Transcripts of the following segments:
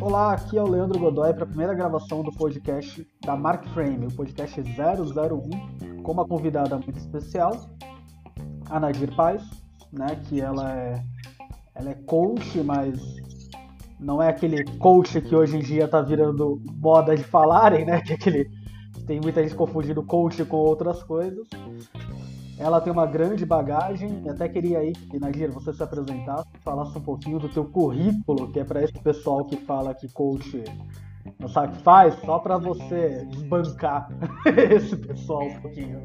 Olá, aqui é o Leandro Godoy para a primeira gravação do podcast da Mark Frame, o podcast 001, com uma convidada muito especial, a Nadir Paz, né, que ela é, ela é coach, mas não é aquele coach que hoje em dia está virando moda de falarem, né, que é aquele tem muita gente confundindo coach com outras coisas. Ela tem uma grande bagagem, e até queria aí que, Nadir, você se apresentasse, falasse um pouquinho do teu currículo, que é para esse pessoal que fala que coach não sabe o que faz, só para você desbancar esse pessoal um pouquinho.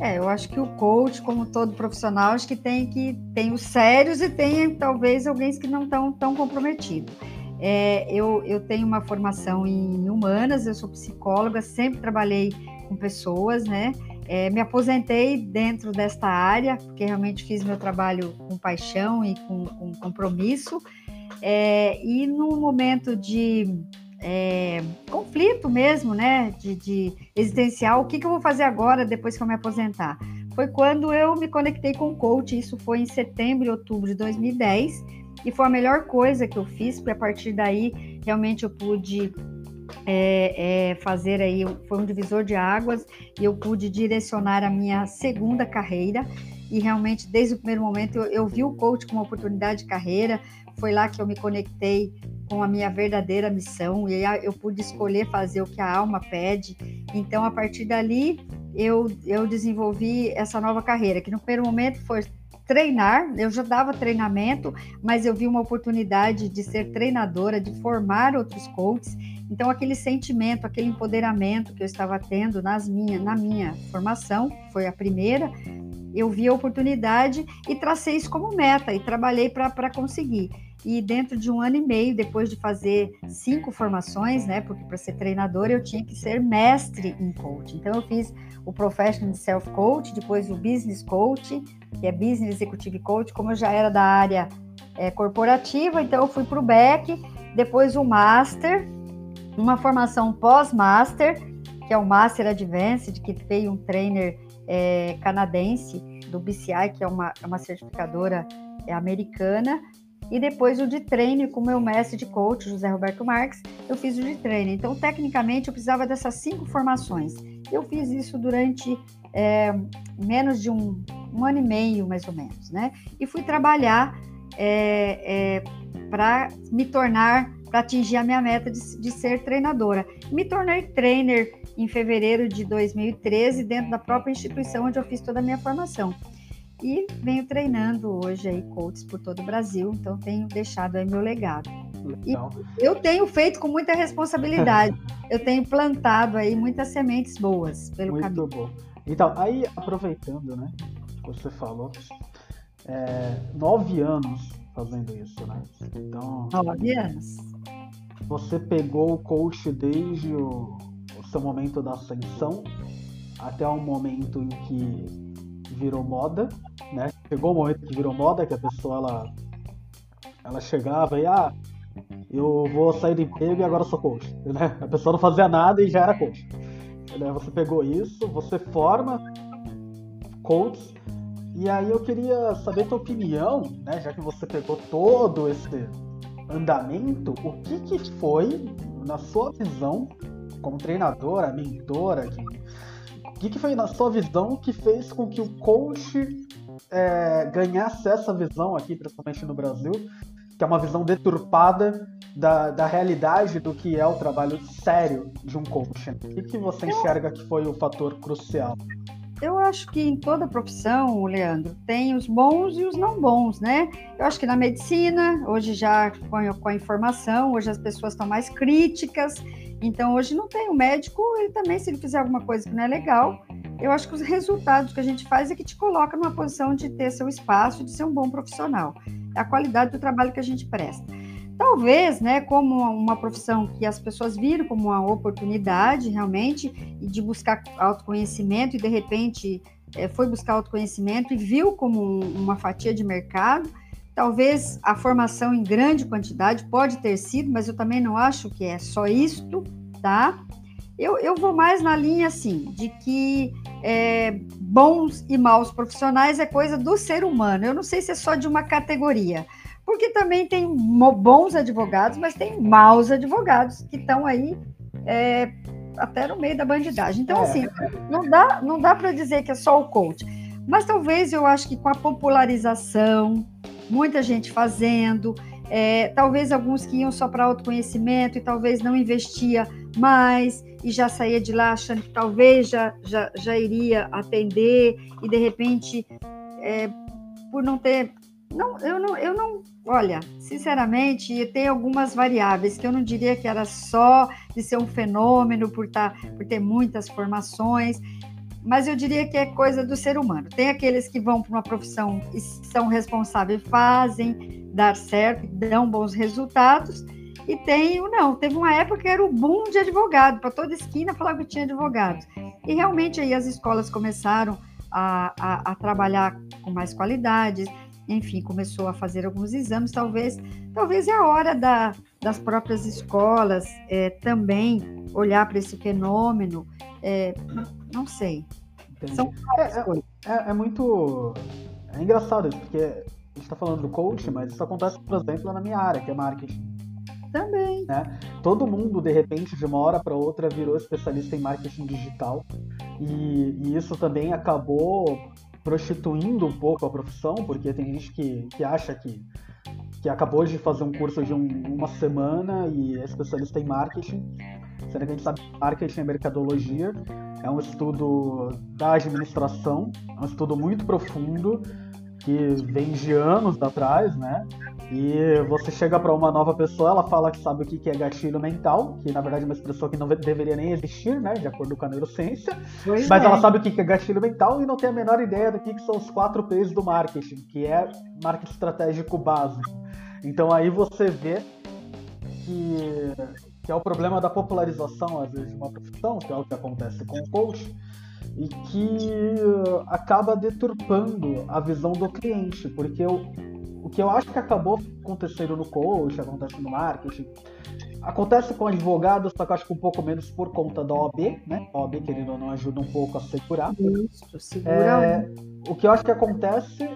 É, eu acho que o coach, como todo profissional, acho que tem que tem os sérios e tem talvez alguém que não estão tão comprometidos. É, eu, eu tenho uma formação em humanas, eu sou psicóloga, sempre trabalhei com pessoas, né? É, me aposentei dentro desta área, porque realmente fiz meu trabalho com paixão e com, com compromisso. É, e no momento de é, conflito mesmo, né, de, de, existencial, o que, que eu vou fazer agora depois que eu me aposentar? Foi quando eu me conectei com o coach, isso foi em setembro e outubro de 2010, e foi a melhor coisa que eu fiz, porque a partir daí realmente eu pude é, é, fazer aí, foi um divisor de águas e eu pude direcionar a minha segunda carreira. E realmente, desde o primeiro momento, eu, eu vi o coach como uma oportunidade de carreira. Foi lá que eu me conectei com a minha verdadeira missão e eu pude escolher fazer o que a alma pede. Então, a partir dali, eu, eu desenvolvi essa nova carreira, que no primeiro momento foi treinar, eu já dava treinamento, mas eu vi uma oportunidade de ser treinadora, de formar outros coaches então, aquele sentimento, aquele empoderamento que eu estava tendo nas minha, na minha formação, foi a primeira, eu vi a oportunidade e tracei isso como meta e trabalhei para conseguir. E dentro de um ano e meio, depois de fazer cinco formações, né? Porque para ser treinador eu tinha que ser mestre em coaching. Então eu fiz o Professional Self Coach, depois o Business Coach, que é Business Executive Coach. Como eu já era da área é, corporativa, então eu fui para o BEC, depois o Master, uma formação pós-master, que é o Master Advanced, que veio um trainer é, canadense do BCI, que é uma, é uma certificadora é, americana, e depois o de treino com o meu mestre de coach, José Roberto Marques, eu fiz o de treino. Então, tecnicamente, eu precisava dessas cinco formações. Eu fiz isso durante é, menos de um, um, ano e meio, mais ou menos, né? E fui trabalhar é, é, para me tornar para atingir a minha meta de, de, ser treinadora. Me tornei trainer em fevereiro de 2013 dentro da própria instituição onde eu fiz toda a minha formação. E venho treinando hoje aí coaches por todo o Brasil, então tenho deixado aí meu legado. E eu tenho feito com muita responsabilidade. eu tenho plantado aí muitas sementes boas pelo Muito caminho. Muito bom. Então, aí aproveitando, né, que você falou, é, nove anos fazendo isso, né? Então. Nove anos. Você pegou o coach desde o, o seu momento da ascensão até o momento em que virou moda, né? Chegou o momento que virou moda, que a pessoa ela, ela chegava e ah, eu vou sair do emprego e agora sou coach. Né? A pessoa não fazia nada e já era coach. Né? Você pegou isso, você forma coaches e aí eu queria saber tua opinião, né, já que você pegou todo esse andamento, o que, que foi, na sua visão, como treinadora, mentora, que, que, que foi na sua visão que fez com que o coach é, ganhasse essa visão aqui, principalmente no Brasil, que é uma visão deturpada da, da realidade do que é o trabalho sério de um coach. O que, que você enxerga que foi o fator crucial? Eu acho que em toda profissão, Leandro, tem os bons e os não bons, né? Eu acho que na medicina, hoje já com a, com a informação, hoje as pessoas estão mais críticas, então hoje não tem o médico, ele também, se ele fizer alguma coisa que não é legal, eu acho que os resultados que a gente faz é que te coloca numa posição de ter seu espaço, de ser um bom profissional. É a qualidade do trabalho que a gente presta. Talvez, né, como uma profissão que as pessoas viram como uma oportunidade realmente e de buscar autoconhecimento e de repente é, foi buscar autoconhecimento e viu como uma fatia de mercado. Talvez a formação em grande quantidade pode ter sido, mas eu também não acho que é só isto, tá? Eu, eu vou mais na linha assim, de que é, bons e maus profissionais é coisa do ser humano. Eu não sei se é só de uma categoria, porque também tem bons advogados, mas tem maus advogados que estão aí é, até no meio da bandidagem. Então, é. assim, não dá, não dá para dizer que é só o coach. Mas talvez eu acho que com a popularização, muita gente fazendo, é, talvez alguns que iam só para autoconhecimento e talvez não investia mais e já saía de lá achando que talvez já, já, já iria atender e de repente, é, por não ter. Não, eu não, eu não. Olha, sinceramente, tem algumas variáveis que eu não diria que era só de ser um fenômeno por, tá, por ter muitas formações mas eu diria que é coisa do ser humano. Tem aqueles que vão para uma profissão e são responsáveis, fazem dar certo, dão bons resultados, e tem o não. Teve uma época que era o boom de advogado, para toda esquina falava que tinha advogados. E realmente aí as escolas começaram a, a, a trabalhar com mais qualidade, enfim, começou a fazer alguns exames, talvez, talvez é a hora da, das próprias escolas é, também olhar para esse fenômeno é, não sei. São é, é, é, é, muito. É engraçado isso, porque a gente está falando do coach, mas isso acontece, por exemplo, na minha área, que é marketing. Também. Né? Todo mundo, de repente, de uma hora para outra, virou especialista em marketing digital. E, e, isso também acabou prostituindo um pouco a profissão, porque tem gente que, que acha que, que acabou de fazer um curso de um, uma semana e é especialista em marketing Sendo que a gente sabe que marketing e mercadologia é um estudo da administração, é um estudo muito profundo, que vem de anos atrás, né? E você chega para uma nova pessoa, ela fala que sabe o que é gatilho mental, que na verdade é uma expressão que não deveria nem existir, né? De acordo com a neurociência. Pois mas é. ela sabe o que é gatilho mental e não tem a menor ideia do que são os quatro P's do marketing, que é marketing estratégico básico. Então aí você vê que que é o problema da popularização, às vezes, de uma profissão, que é o que acontece com o coach, e que acaba deturpando a visão do cliente, porque eu, o que eu acho que acabou acontecendo no coach, acontece no marketing, acontece com advogados, só que eu acho que um pouco menos por conta da OAB, né? A OAB, querendo ou não, ajuda um pouco a segurar. Isso, segura. É, o que eu acho que acontece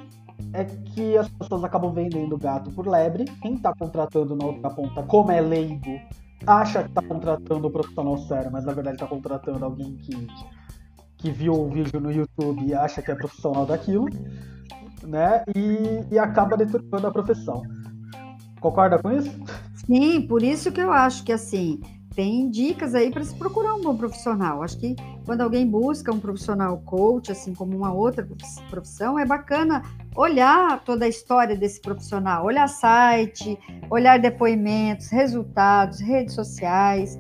é que as pessoas acabam vendendo gato por lebre. Quem está contratando na outra ponta, como é leigo, acha que está contratando um profissional sério, mas na verdade está contratando alguém que, que viu o vídeo no YouTube e acha que é profissional daquilo, né? E, e acaba deturpando a profissão. Concorda com isso? Sim, por isso que eu acho que assim tem dicas aí para se procurar um bom profissional. Acho que quando alguém busca um profissional coach, assim como uma outra profissão, é bacana olhar toda a história desse profissional, olhar site, olhar depoimentos, resultados, redes sociais,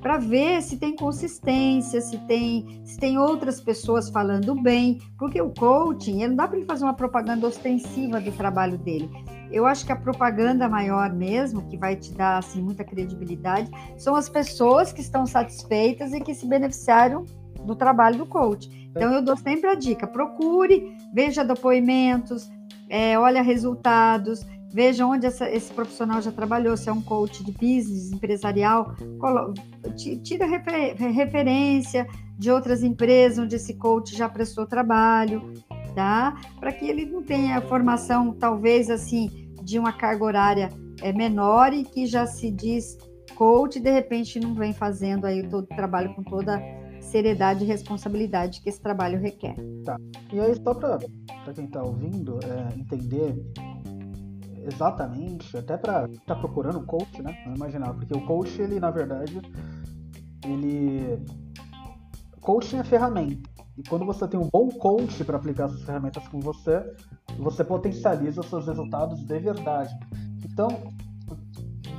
para ver se tem consistência, se tem, se tem outras pessoas falando bem, porque o coaching, não dá para ele fazer uma propaganda ostensiva do trabalho dele eu acho que a propaganda maior mesmo, que vai te dar assim muita credibilidade, são as pessoas que estão satisfeitas e que se beneficiaram do trabalho do coach. Então eu dou sempre a dica: procure, veja depoimentos, é, olha resultados, veja onde essa, esse profissional já trabalhou, se é um coach de business empresarial, tira refer, referência de outras empresas onde esse coach já prestou trabalho tá? Para que ele não tenha formação, talvez assim, de uma carga horária é, menor e que já se diz coach e de repente não vem fazendo aí todo o trabalho com toda seriedade e responsabilidade que esse trabalho requer. Tá. E aí, só para quem está ouvindo é, entender exatamente, até para tá procurando um coach, né? Não imaginar, porque o coach, ele na verdade, ele. Coaching é ferramenta. E quando você tem um bom coach para aplicar essas ferramentas com você, você potencializa seus resultados de verdade. Então,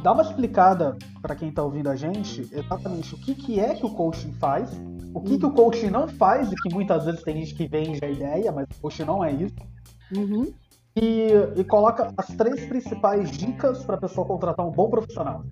dá uma explicada para quem está ouvindo a gente exatamente o que, que é que o coaching faz, o que, que o coaching não faz, e que muitas vezes tem gente que vende a ideia, mas o coaching não é isso. Uhum. E, e coloca as três principais dicas para a pessoa contratar um bom profissional.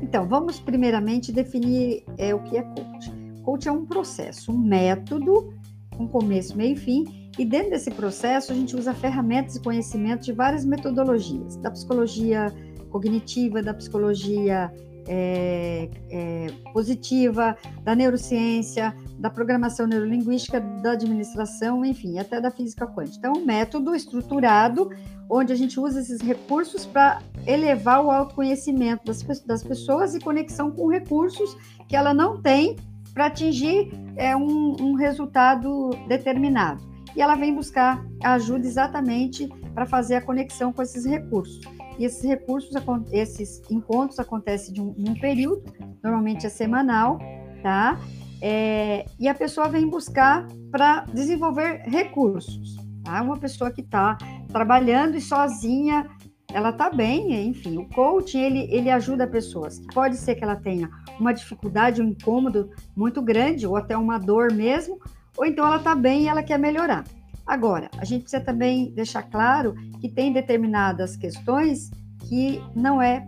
Então, vamos primeiramente definir é, o que é coaching. Coach é um processo, um método, um começo, meio e fim, e dentro desse processo a gente usa ferramentas e conhecimentos de várias metodologias, da psicologia cognitiva, da psicologia é, é, positiva, da neurociência, da programação neurolinguística, da administração, enfim, até da física quântica. Então, um método estruturado onde a gente usa esses recursos para elevar o autoconhecimento das, das pessoas e conexão com recursos que ela não tem para atingir é, um, um resultado determinado. E ela vem buscar ajuda exatamente para fazer a conexão com esses recursos. E esses recursos, esses encontros acontecem de um, um período, normalmente é semanal, tá? É, e a pessoa vem buscar para desenvolver recursos. Tá? Uma pessoa que está trabalhando e sozinha, ela está bem, enfim. O coaching ele, ele ajuda pessoas. Pode ser que ela tenha uma dificuldade, um incômodo muito grande, ou até uma dor mesmo, ou então ela está bem e ela quer melhorar. Agora, a gente precisa também deixar claro que tem determinadas questões que não é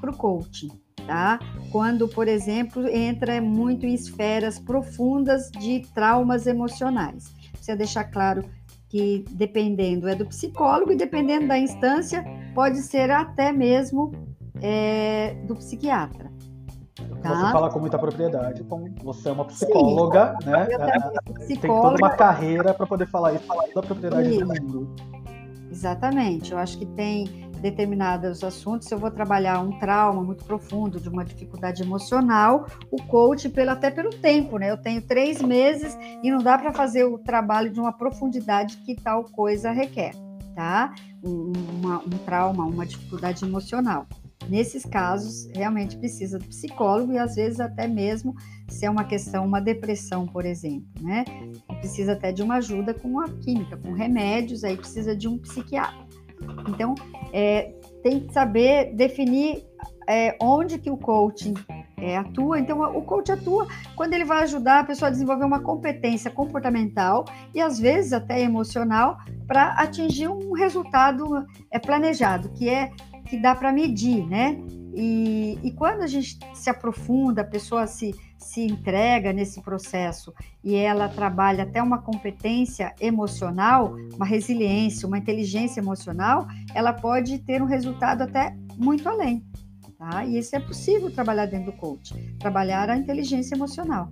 para o coaching, tá? Quando, por exemplo, entra muito em esferas profundas de traumas emocionais. Precisa deixar claro que, dependendo, é do psicólogo e dependendo da instância, pode ser até mesmo é, do psiquiatra. Tá. Você fala com muita propriedade, como você é uma psicóloga, Sim, né? É, tem toda uma carreira para poder falar isso, falar da propriedade Sim. do mundo. Exatamente. Eu acho que tem determinados assuntos. Se eu vou trabalhar um trauma muito profundo, de uma dificuldade emocional, o coach, pelo, até pelo tempo, né? Eu tenho três meses e não dá para fazer o trabalho de uma profundidade que tal coisa requer, tá? Um, uma, um trauma, uma dificuldade emocional. Nesses casos, realmente precisa do psicólogo e às vezes até mesmo se é uma questão, uma depressão, por exemplo, né? Precisa até de uma ajuda com a química, com remédios, aí precisa de um psiquiatra. Então, é, tem que saber definir é, onde que o coaching é, atua. Então, o coach atua quando ele vai ajudar a pessoa a desenvolver uma competência comportamental e às vezes até emocional para atingir um resultado é, planejado, que é que dá para medir, né? E, e, quando a gente se aprofunda, a pessoa se, se entrega nesse processo e ela trabalha até uma competência emocional, uma resiliência, uma inteligência emocional, ela pode ter um resultado até muito além. Tá? E isso é possível trabalhar dentro do coach, trabalhar a inteligência emocional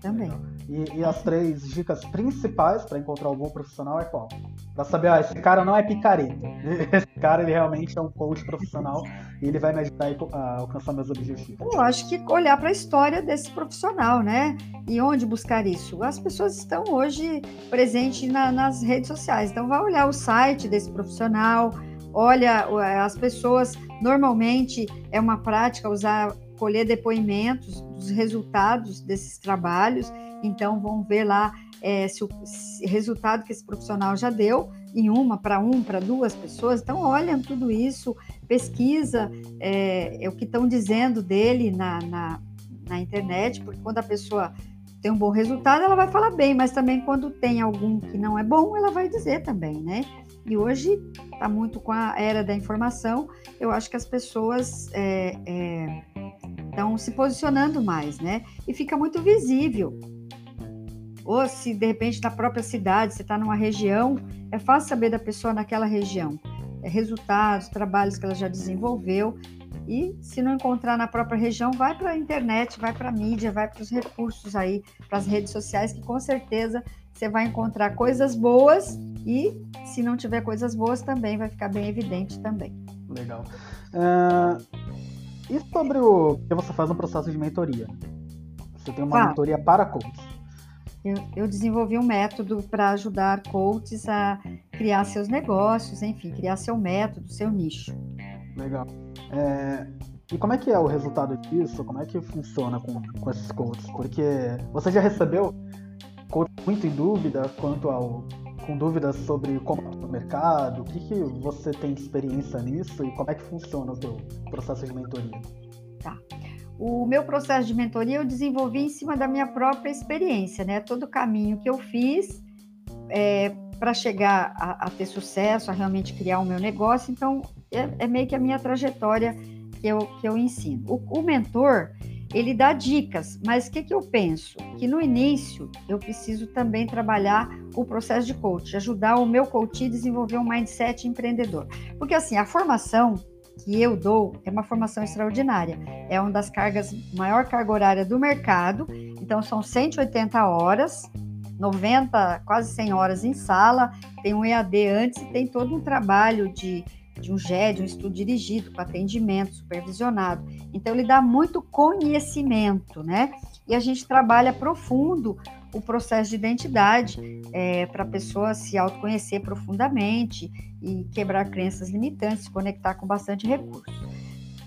também. E, e as três dicas principais para encontrar um bom profissional é qual? Para saber, ah, esse cara não é picareta. Esse cara, ele realmente é um coach profissional e ele vai me ajudar a alcançar meus objetivos. Eu acho que olhar para a história desse profissional, né? E onde buscar isso? As pessoas estão hoje presentes na, nas redes sociais. Então, vai olhar o site desse profissional, olha as pessoas, normalmente é uma prática usar colher depoimentos dos resultados desses trabalhos, então vão ver lá é, se o se resultado que esse profissional já deu em uma, para um, para duas pessoas. Então, olham tudo isso, pesquisa é, é o que estão dizendo dele na, na, na internet, porque quando a pessoa tem um bom resultado, ela vai falar bem, mas também quando tem algum que não é bom, ela vai dizer também, né? E hoje está muito com a era da informação, eu acho que as pessoas é, é, estão se posicionando mais, né? E fica muito visível. Ou se de repente na própria cidade, você está numa região, é fácil saber da pessoa naquela região. É resultados, trabalhos que ela já desenvolveu. E se não encontrar na própria região, vai para a internet, vai para a mídia, vai para os recursos aí, para as redes sociais, que com certeza você vai encontrar coisas boas e se não tiver coisas boas também vai ficar bem evidente também. Legal. Uh, e sobre o que você faz no processo de mentoria? Você tem uma ah, mentoria para coaches. Eu, eu desenvolvi um método para ajudar coaches a criar seus negócios, enfim, criar seu método, seu nicho. Legal. É, e como é que é o resultado disso? Como é que funciona com, com esses coaches? Porque você já recebeu coaches muito em dúvida quanto ao com dúvidas sobre como é o mercado? O que, que você tem de experiência nisso e como é que funciona o teu processo de mentoria? Tá. O meu processo de mentoria eu desenvolvi em cima da minha própria experiência, né? Todo o caminho que eu fiz é, para chegar a, a, ter sucesso, a realmente criar o meu negócio. Então, é, é, meio que a minha trajetória que eu, que eu ensino. O, o mentor, ele dá dicas, mas o que, que eu penso? Que no início eu preciso também trabalhar o processo de coach, ajudar o meu coach a desenvolver um mindset empreendedor. Porque assim, a formação que eu dou é uma formação extraordinária. É uma das cargas, maior carga horária do mercado. Então, são 180 horas, 90, quase 100 horas em sala. Tem um EAD antes e tem todo um trabalho de, de um GED, um estudo dirigido, com atendimento supervisionado. Então, ele dá muito conhecimento, né? E a gente trabalha profundo o processo de identidade é, para a pessoa se autoconhecer profundamente e quebrar crenças limitantes, se conectar com bastante recurso.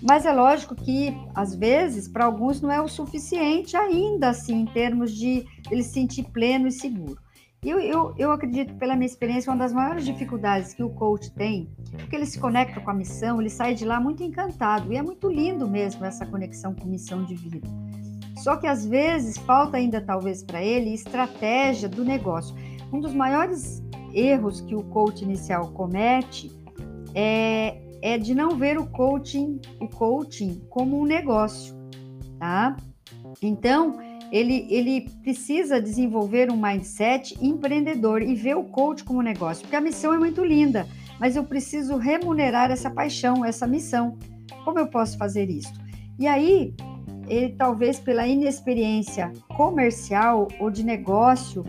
Mas é lógico que, às vezes, para alguns não é o suficiente ainda, assim, em termos de ele se sentir pleno e seguro. Eu, eu, eu acredito, pela minha experiência, uma das maiores dificuldades que o coach tem, porque ele se conecta com a missão, ele sai de lá muito encantado, e é muito lindo mesmo essa conexão com missão de vida. Só que às vezes falta ainda talvez para ele estratégia do negócio. Um dos maiores erros que o coach inicial comete é, é de não ver o coaching, o coaching como um negócio, tá? Então, ele, ele precisa desenvolver um mindset empreendedor e ver o coach como negócio, porque a missão é muito linda, mas eu preciso remunerar essa paixão, essa missão. Como eu posso fazer isso? E aí, ele talvez pela inexperiência comercial ou de negócio,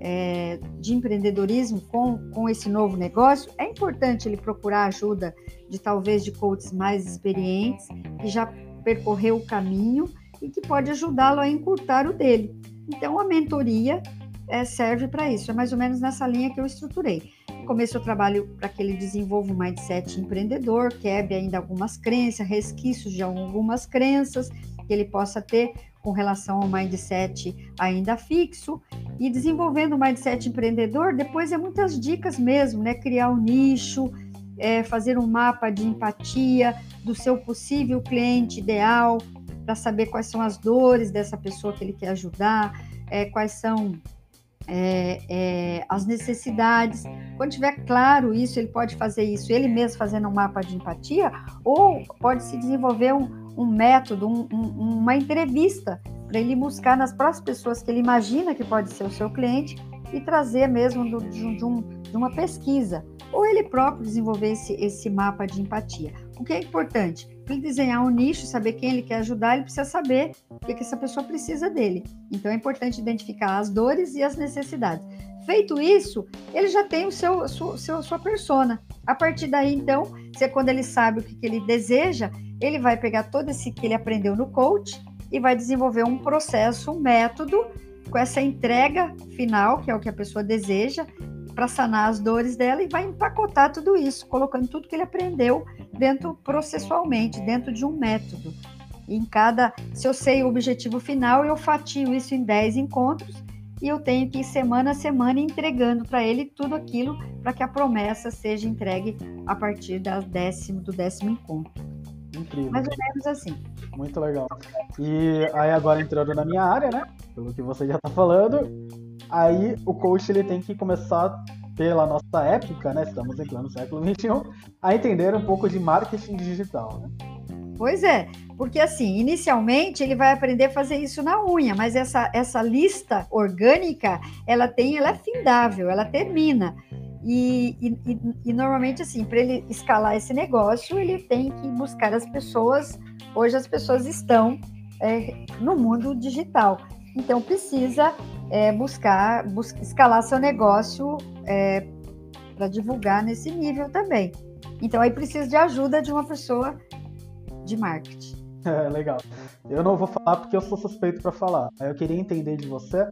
é, de empreendedorismo com, com esse novo negócio, é importante ele procurar ajuda de talvez de coaches mais experientes, que já percorreu o caminho e que pode ajudá-lo a encurtar o dele. Então, a mentoria é, serve para isso, é mais ou menos nessa linha que eu estruturei. No começo, eu trabalho para que ele desenvolva um mindset empreendedor, quebre ainda algumas crenças, resquícios de algumas crenças, que ele possa ter com relação ao mindset ainda fixo e desenvolvendo o mindset empreendedor, depois é muitas dicas mesmo, né? Criar um nicho, é, fazer um mapa de empatia do seu possível cliente ideal, para saber quais são as dores dessa pessoa que ele quer ajudar, é, quais são é, é, as necessidades. Quando tiver claro isso, ele pode fazer isso ele mesmo fazendo um mapa de empatia, ou pode se desenvolver um, um método, um, um, uma entrevista para ele buscar nas próximas pessoas que ele imagina que pode ser o seu cliente e trazer mesmo do, de, de, um, de, uma pesquisa, ou ele próprio desenvolver esse, esse mapa de empatia. O que é importante? Para ele desenhar um nicho, saber quem ele quer ajudar, ele precisa saber o que, que essa pessoa precisa dele. Então é importante identificar as dores e as necessidades. Feito isso, ele já tem o seu, seu, seu sua persona. A partir daí, então, é quando ele sabe o que, que ele deseja, ele vai pegar todo esse que ele aprendeu no coach e vai desenvolver um processo, um método com essa entrega final, que é o que a pessoa deseja, para sanar as dores dela e vai empacotar tudo isso, colocando tudo que ele aprendeu dentro processualmente, dentro de um método. Em cada, se eu sei o objetivo final, eu fatio isso em 10 encontros e eu tenho que ir semana a semana entregando para ele tudo aquilo para que a promessa seja entregue a partir da décimo, do décimo encontro. Incrível. Mais ou menos assim. Muito legal. E aí agora entrando na minha área, né? Pelo que você já está falando, aí o coach ele tem que começar pela nossa época, né? Estamos entrando no século XXI, a entender um pouco de marketing digital, né? Pois é, porque assim, inicialmente ele vai aprender a fazer isso na unha, mas essa, essa lista orgânica, ela tem, ela é findável, ela termina. E, e, e normalmente, assim, para ele escalar esse negócio, ele tem que buscar as pessoas. Hoje as pessoas estão é, no mundo digital, então precisa é, buscar, buscar escalar seu negócio é, para divulgar nesse nível também. Então aí precisa de ajuda de uma pessoa de marketing. É, legal. Eu não vou falar porque eu sou suspeito para falar. Eu queria entender de você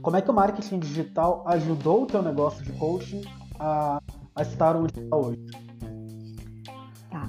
como é que o marketing digital ajudou o teu negócio de coaching a, a estar onde está hoje. Tá.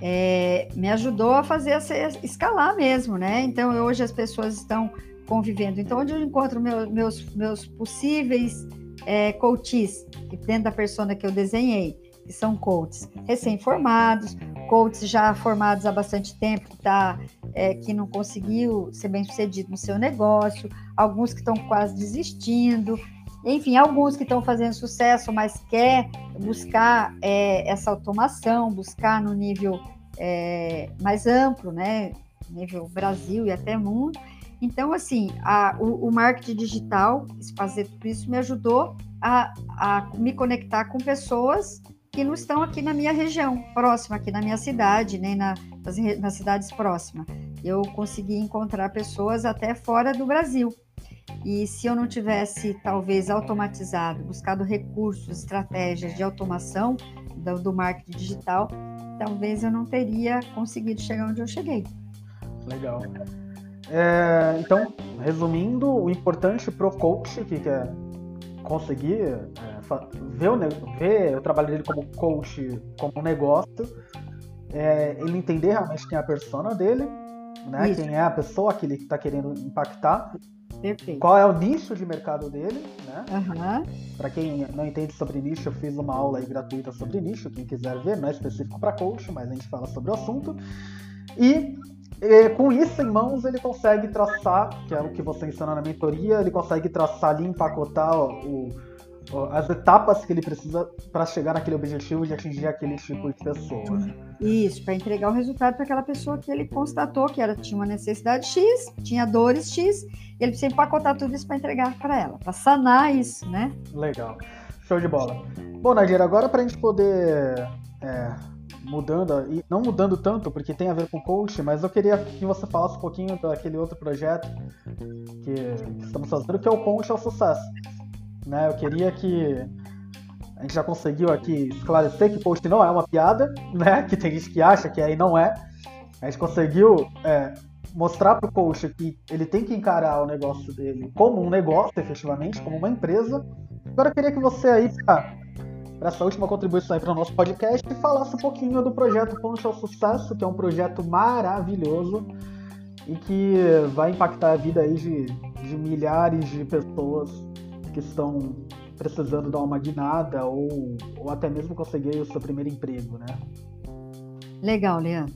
É, me ajudou a fazer essa, escalar mesmo, né? Então hoje as pessoas estão convivendo. Então onde eu encontro meu, meus, meus possíveis é, coaches dentro da persona que eu desenhei, que são coaches recém-formados, coaches já formados há bastante tempo, que, tá, é, que não conseguiu ser bem sucedido no seu negócio, alguns que estão quase desistindo, enfim, alguns que estão fazendo sucesso, mas quer buscar é, essa automação, buscar no nível é, mais amplo, né, nível Brasil e até mundo. Então, assim, a, o, o, marketing digital, fazer tudo isso me ajudou a, a me conectar com pessoas que não estão aqui na minha região, próxima, aqui na minha cidade, nem na, nas, nas cidades próximas. Eu consegui encontrar pessoas até fora do Brasil. E se eu não tivesse, talvez, automatizado, buscado recursos, estratégias de automação do, do marketing digital, talvez eu não teria conseguido chegar onde eu cheguei. Legal. É, então, resumindo, o importante para o coach que quer conseguir ver, o, o trabalho dele como coach como um negócio, é ele entender realmente quem é a persona dele, né? Quem é a pessoa que ele está querendo impactar. Perfeito. Qual é o nicho de mercado dele, né? Uhum. Para quem não entende sobre nicho, eu fiz uma aula gratuita sobre nicho, quem quiser ver, não é específico para coach, mas a gente fala sobre o assunto. E e, com isso em mãos, ele consegue traçar, que é o que você ensina na mentoria, ele consegue traçar ali, empacotar o, as etapas que ele precisa para chegar naquele objetivo de atingir aquele tipo de pessoa. Isso, para entregar o resultado para aquela pessoa que ele constatou que ela tinha uma necessidade X, tinha dores X, e ele precisa empacotar tudo isso para entregar para ela, para sanar isso, né? Legal. Show de bola. Bom, Nadir, agora para a gente poder é, mudando, e não mudando tanto, porque tem a ver com coach, mas eu queria que você falasse um pouquinho daquele outro projeto que, estamos fazendo, que é o Coach ao Sucesso. Né? Eu queria que a gente já conseguiu aqui esclarecer que coach não é uma piada, né? Que tem gente que acha que aí não é. A gente conseguiu é, mostrar para o coach que ele tem que encarar o negócio dele como um negócio, efetivamente, como uma empresa. Agora eu queria que você aí, para essa última contribuição aí para o nosso podcast falasse um pouquinho do projeto Ponte ao Sucesso, que é um projeto maravilhoso e que vai impactar a vida aí de, de milhares de pessoas que estão precisando dar uma guinada ou, ou até mesmo conseguir o seu primeiro emprego, né? Legal, Leandro.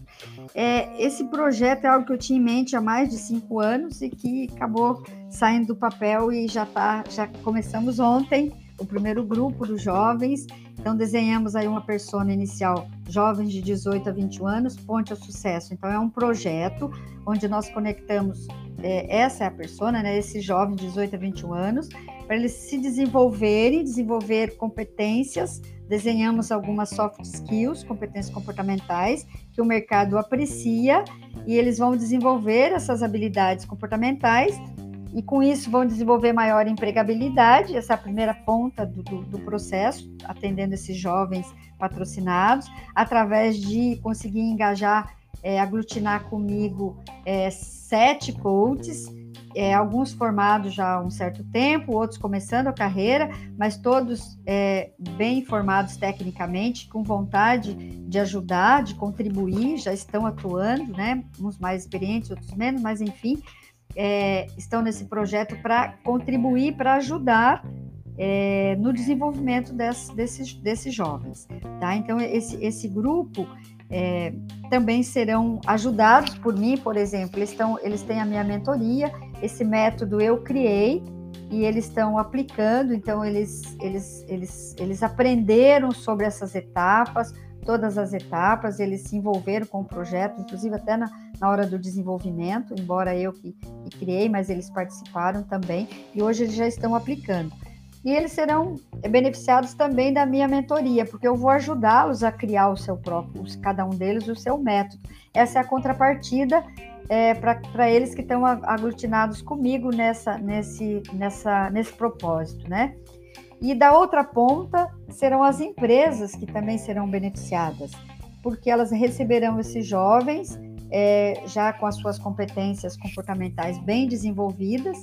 É, esse projeto é algo que eu tinha em mente há mais de cinco anos e que acabou saindo do papel e já tá, já começamos ontem o primeiro grupo dos jovens. Então, desenhamos aí uma persona inicial, jovens de 18 a 21 anos, Ponte ao Sucesso. Então, é um projeto onde nós conectamos, é, essa é a persona, né, esses jovens de 18 a 21 anos, para eles se desenvolverem, desenvolver competências. Desenhamos algumas soft skills, competências comportamentais, que o mercado aprecia, e eles vão desenvolver essas habilidades comportamentais e com isso vão desenvolver maior empregabilidade, essa é a primeira ponta do, do, do, processo, atendendo esses jovens patrocinados, através de conseguir engajar, é, aglutinar comigo é, sete coaches, é, alguns formados já há um certo tempo, outros começando a carreira, mas todos é, bem formados tecnicamente, com vontade de ajudar, de contribuir, já estão atuando, né? Uns mais experientes, outros menos, mas enfim, é, estão nesse projeto para contribuir, para ajudar é, no desenvolvimento desse, desses, desses jovens. Tá? Então, esse, esse grupo é, também serão ajudados por mim, por exemplo, eles, eles têm a minha mentoria, esse método eu criei e eles estão aplicando, então eles, eles, eles, eles aprenderam sobre essas etapas, todas as etapas, eles se envolveram com o projeto, inclusive até na, na hora do desenvolvimento, embora eu que, que criei, mas eles participaram também, e hoje eles já estão aplicando. E eles serão beneficiados também da minha mentoria, porque eu vou ajudá-los a criar o seu próprio, cada um deles, o seu método. Essa é a contrapartida é, para eles que estão aglutinados comigo nessa, nesse, nessa, nesse propósito, né? E da outra ponta serão as empresas que também serão beneficiadas, porque elas receberão esses jovens é, já com as suas competências comportamentais bem desenvolvidas,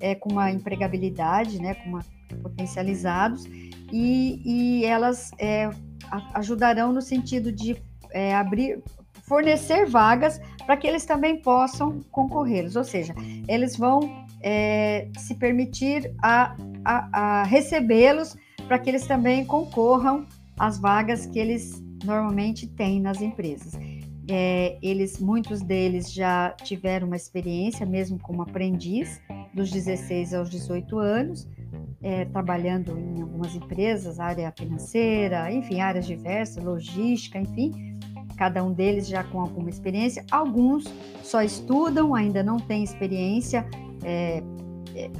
é, com uma empregabilidade, né, com uma, potencializados, e, e elas é, ajudarão no sentido de é, abrir, fornecer vagas para que eles também possam concorrê-los, ou seja, eles vão é, se permitir a a, a recebê-los para que eles também concorram às vagas que eles normalmente têm nas empresas. É, eles, muitos deles já tiveram uma experiência, mesmo como aprendiz, dos 16 aos 18 anos, é, trabalhando em algumas empresas, área financeira, enfim, áreas diversas, logística, enfim, cada um deles já com alguma experiência. Alguns só estudam, ainda não têm experiência, é, é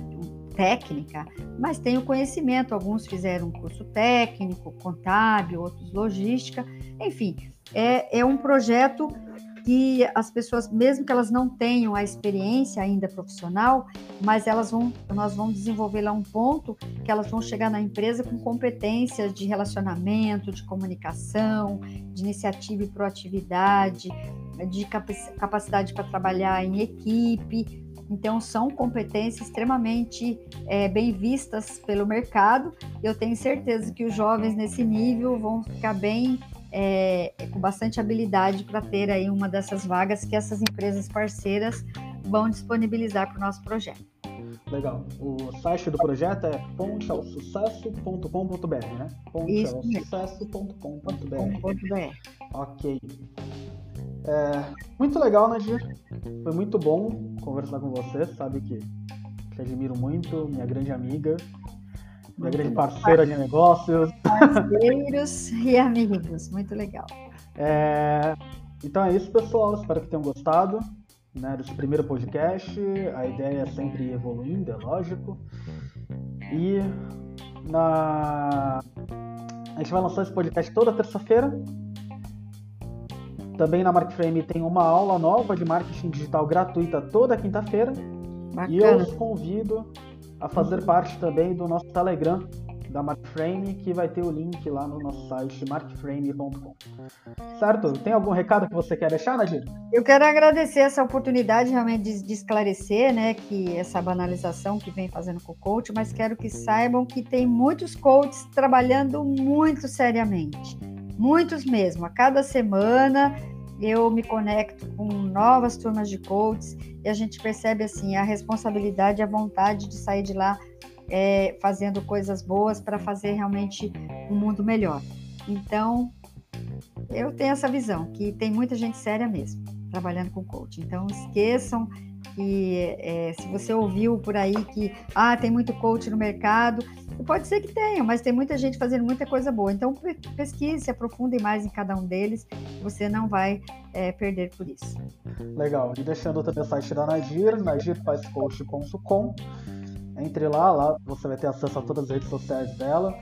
técnica, mas têm o conhecimento. Alguns fizeram um curso técnico, contábil, outros logística, enfim, é, é um projeto que as pessoas, mesmo que elas não tenham a experiência ainda profissional, mas elas vão, nós vamos desenvolver lá um ponto que elas vão chegar na empresa com competências de relacionamento, de comunicação, de iniciativa e proatividade, de capacidade para trabalhar em equipe. Então, são competências extremamente é, bem vistas pelo mercado. Eu tenho certeza que os jovens nesse nível vão ficar bem é, com bastante habilidade para ter aí uma dessas vagas que essas empresas parceiras vão disponibilizar para o nosso projeto. Legal. O site do projeto é ponteaosucesso.com.br, né? ponteaosucesso.com.br. Ok. É, muito legal, Nadir. Foi muito bom conversar com você. Sabe que te admiro muito, minha grande amiga minha grande parceira de negócios. Parceiros e amigos, muito legal. É, então é isso, pessoal. Espero que tenham gostado né, desse primeiro podcast. A ideia é sempre ir evoluindo, é lógico. E na... a gente vai lançar esse podcast toda terça-feira. Também na Markframe tem uma aula nova de marketing digital gratuita toda quinta-feira. E eu os convido a fazer parte também do nosso Telegram da Markframe, que vai ter o link lá no nosso site markframe.com. Certo? Tem algum recado que você quer deixar, Nadir? Eu quero agradecer essa oportunidade realmente de, de, esclarecer, né, que essa banalização que vem fazendo com o coach, mas quero que saibam que tem muitos coaches trabalhando muito seriamente. Muitos mesmo. A cada semana eu me conecto com novas turmas de coaches e a gente percebe assim a responsabilidade e a vontade de sair de lá é, fazendo coisas boas para fazer realmente um mundo melhor. Então, eu tenho essa visão que tem muita gente séria mesmo trabalhando com coaching. Então, esqueçam que é, se você ouviu por aí que ah, tem muito coach no mercado, pode ser que tenha, mas tem muita gente fazendo muita coisa boa. Então pesquise, se aprofunde mais em cada um deles, você não vai é, perder por isso. Legal. E deixando também o site da Nadir, nadirfazcoach.com. Entre lá, lá você vai ter acesso a todas as redes sociais dela,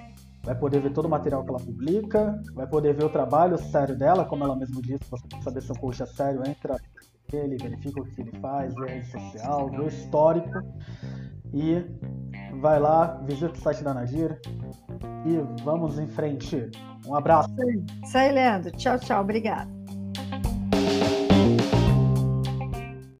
vai poder ver todo o material que ela publica, vai poder ver o trabalho sério dela, como ela mesma disse, você saber se o coach é sério, entra ele, verifica o que ele faz, vê a rede social, vê o histórico e vai lá, visita o site da Nadir e vamos em frente. Um abraço. Isso aí, Leandro. Tchau, tchau. Obrigada.